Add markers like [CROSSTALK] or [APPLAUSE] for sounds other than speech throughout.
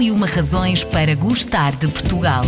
Mil e uma razões para gostar de Portugal.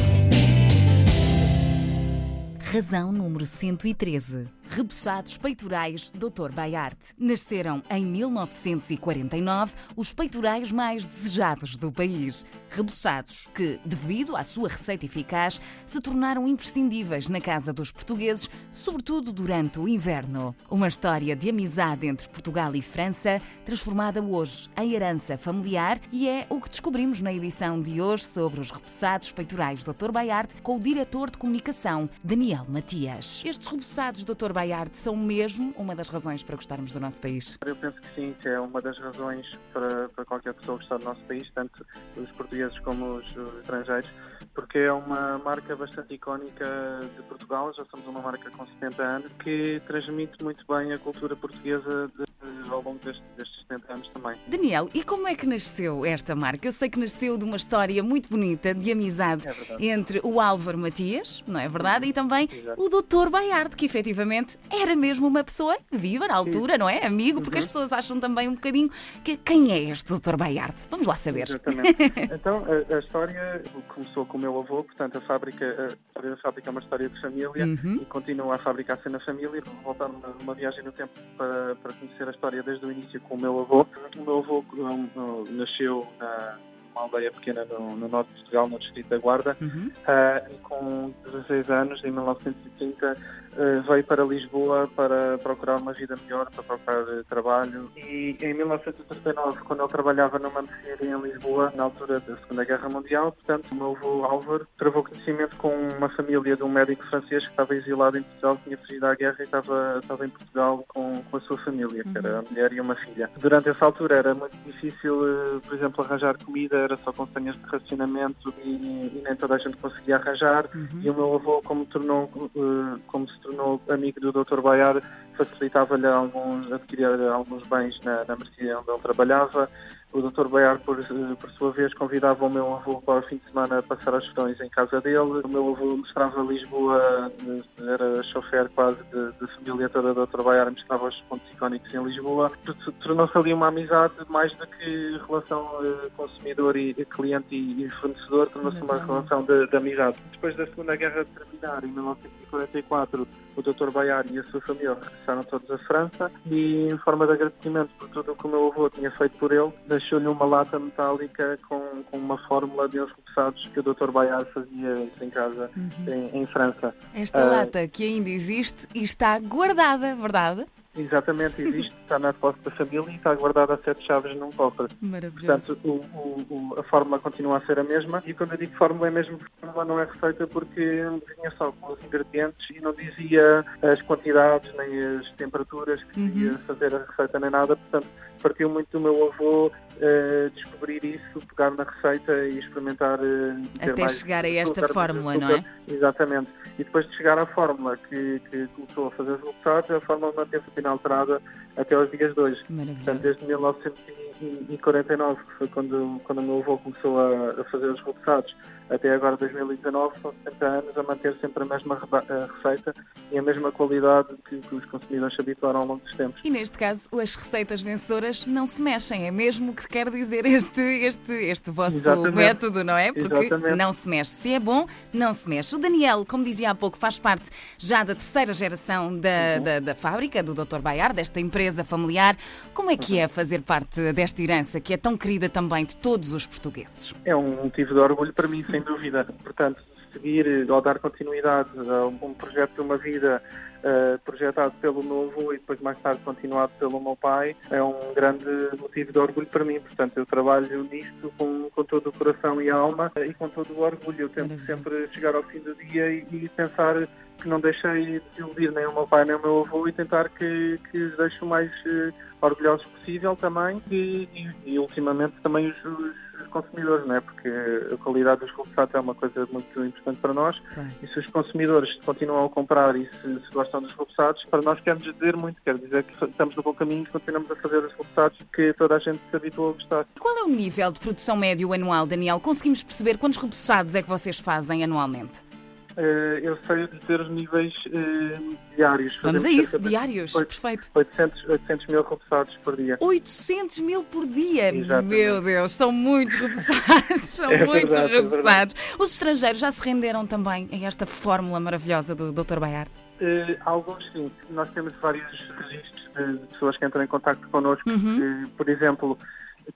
Razão número 113. Repousados peitorais Dr. Baiarte. Nasceram em 1949 os peitorais mais desejados do país. Repousados que, devido à sua receita eficaz, se tornaram imprescindíveis na casa dos portugueses, sobretudo durante o inverno. Uma história de amizade entre Portugal e França, transformada hoje em herança familiar, e é o que descobrimos na edição de hoje sobre os repousados peitorais Dr. Baiarte com o diretor de comunicação, Daniel Matias. Estes repousados Dr. Baiarte são mesmo uma das razões para gostarmos do nosso país? Eu penso que sim, que é uma das razões para, para qualquer pessoa gostar do nosso país, tanto os portugueses como os, os estrangeiros, porque é uma marca bastante icónica de Portugal, já somos uma marca com 70 anos, que transmite muito bem a cultura portuguesa de, ao longo destes, destes 70 anos também. Daniel, e como é que nasceu esta marca? Eu sei que nasceu de uma história muito bonita de amizade É entre o Álvaro Matias, não é verdade? E também Exato. o Dr. Baiardo, que efetivamente era mesmo uma pessoa viva na altura, não é? Amigo, porque Uhum. as pessoas acham também um bocadinho que quem é este Dr. Baiardo? Vamos lá saber. Exatamente. [LAUGHS] Então, a, a história começou com o meu avô, portanto, a fábrica, a história da fábrica é uma história de família Uhum. e continua a fábrica a ser na família. Voltar numa, numa viagem no tempo para, para conhecer a história desde o início com o meu avô. O meu avô um, um, nasceu na uma aldeia pequena no, no norte de Portugal, no distrito da Guarda, Uhum. ah, e com 16 anos, em 1930, ah, veio para Lisboa para procurar uma vida melhor, para procurar eh, trabalho. E em 1939, quando ele trabalhava numa mercearia em Lisboa, na altura da Segunda Guerra Mundial, portanto, o meu avô Álvaro travou conhecimento com uma família de um médico francês que estava exilado em Portugal, tinha fugido à guerra e estava, estava em Portugal com, com a sua família, que era a mulher e uma filha. Durante essa altura era muito difícil, eh, por exemplo, arranjar comida, era só com senhas de racionamento e, e nem toda a gente conseguia arranjar. E o meu avô, como, tornou, eh, como se tornou amigo do Dr. Baiar, facilitava-lhe alguns, adquirir alguns bens na, na mercearia onde ele trabalhava. O Dr. Baiar, por, eh, por sua vez, convidava o meu avô para o fim de semana a passar as verões em casa dele. O meu avô mostrava Lisboa, eh, era chofer quase de, família toda do Dr. Baiar, mostrava os pontos icónicos em Lisboa. Tornou-se ali uma amizade mais do que relação consumidor e e cliente e, e fornecedor, tornou-se uma relação de, de amizade. Depois da Segunda Guerra terminar, em 1944, o Dr. Baiar e a sua família regressaram todos à França e, em forma de agradecimento por tudo o que o meu avô tinha feito por ele, deixou-lhe uma lata metálica com, com uma fórmula de uns repousados que o Dr. Baiar fazia em casa, em, em França. Esta Ah. lata que ainda existe e está guardada, verdade? Exatamente, existe, está na posse da família e está guardada a sete chaves num cofre. Maravilhoso. Portanto, o- o- a fórmula continua a ser a mesma. E quando eu digo fórmula, é mesmo fórmula não é receita porque vinha só com os ingredientes e não dizia as quantidades nem as temperaturas que Uhum. ia fazer a receita nem nada. Portanto, partiu muito do meu avô eh, descobrir isso, pegar na receita e experimentar. ter Até chegar a esta fórmula, não é? Exatamente. E depois de chegar à fórmula que, que começou a fazer os resultados, a fórmula manteve-se inalterada até os dias de hoje. Portanto, desde 1900 em 49, que foi quando, quando o meu avô começou a, a fazer os repousados, até agora 2019, são 70 anos a manter sempre a mesma receita e a mesma qualidade que, que os consumidores se habituaram ao longo dos tempos. E neste caso, as receitas vencedoras não se mexem, é mesmo o que quer dizer este, este, este vosso Exatamente. método, não é? Porque Exatamente. não se mexe. Se é bom, não se mexe. O Daniel, como dizia há pouco, faz parte já da terceira geração da, uhum. da, da, fábrica, do Dr. Baiar, desta empresa familiar. Como é que uhum. é fazer parte desta? Herança que é tão querida também de todos os portugueses? É um motivo de orgulho para mim, sem dúvida. Portanto, seguir ou dar continuidade a um projeto de uma vida eh, projetado pelo meu avô e depois mais tarde continuado pelo meu pai é um grande motivo de orgulho para mim. Portanto, eu trabalho nisto com, com todo o coração e a alma eh, e com todo o orgulho. Eu tento sempre chegar ao fim do dia e, e pensar que não deixei de iludir nem o meu pai nem o meu avô e tentar que, que os deixo o mais eh, orgulhosos possível também e, e, e ultimamente também os, os- consumidores, não é? Porque a qualidade dos resultados é uma coisa muito importante para nós Claro. e se os consumidores continuam a comprar e se, se gostam dos resultados, para nós quer dizer muito, quer dizer que estamos no bom caminho e continuamos a fazer os resultados que toda a gente se habituou a gostar. Qual é o nível de produção médio anual, Daniel? Conseguimos perceber quantos repousados é que vocês fazem anualmente? Uh, eu sei dizer os níveis uh, diários. Vamos a isso, diários, 8, perfeito. 800, 800 mil repousados por dia. 800 mil por dia? Exatamente. Meu Deus, são muitos repousados, [LAUGHS] são é muitos verdade, repousados. É Os estrangeiros já se renderam também a esta fórmula maravilhosa do Dr. Bayard? Uh, alguns sim. Nós temos vários registros de pessoas que entram em contato connosco. Uhum. por exemplo,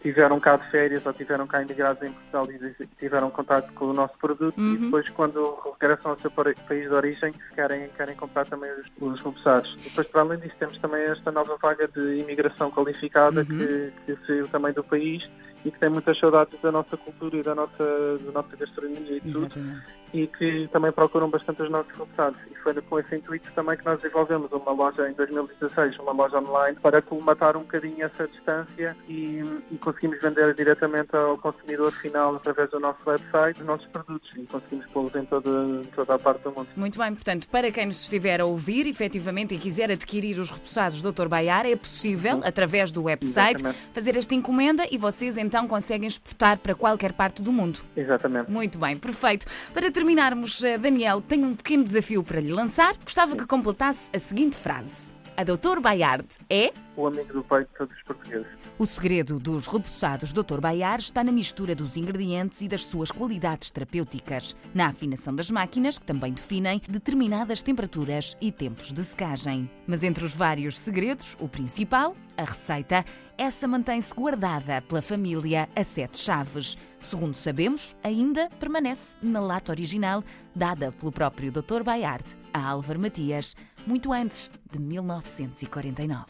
tiveram cá de férias ou tiveram cá imigrados em Portugal e tiveram contato com o nosso produto uhum. e depois quando regressam ao seu país de origem querem, querem comprar também os, os repousados. Depois, para além disso, temos também esta nova vaga de imigração qualificada uhum. que, que saiu também do país e que tem muitas saudades da nossa cultura e da nossa, da nossa gastronomia e tudo, Exatamente. E que também procuram bastante os nossos repousados. E foi com esse intuito também que nós desenvolvemos uma loja em 2016, uma loja online, para colmatar um bocadinho essa distância e, e conseguimos vender diretamente ao consumidor final através do nosso website os nossos produtos e conseguimos pô-los em toda, toda a parte do mundo. Muito bem, portanto, para quem nos estiver a ouvir, efetivamente, e quiser adquirir os repousados Dr. Baiar, é possível, através do website, Exatamente. fazer esta encomenda e vocês então conseguem exportar para qualquer parte do mundo. Exatamente. Muito bem, perfeito. Para terminarmos, eh, Daniel, tenho um pequeno desafio para lhe lançar. Gostava que completasse a seguinte frase. A Doutor Baiard é o amigo do pai de todos os portugueses. O segredo dos repousados Dr. Baiar está na mistura dos ingredientes e das suas qualidades terapêuticas, na afinação das máquinas, que também definem determinadas temperaturas e tempos de secagem. Mas entre os vários segredos, o principal, a receita, essa mantém-se guardada pela família a sete chaves. Segundo sabemos, ainda permanece na lata original dada pelo próprio Dr. Bayard a Álvaro Matias, muito antes de 1949.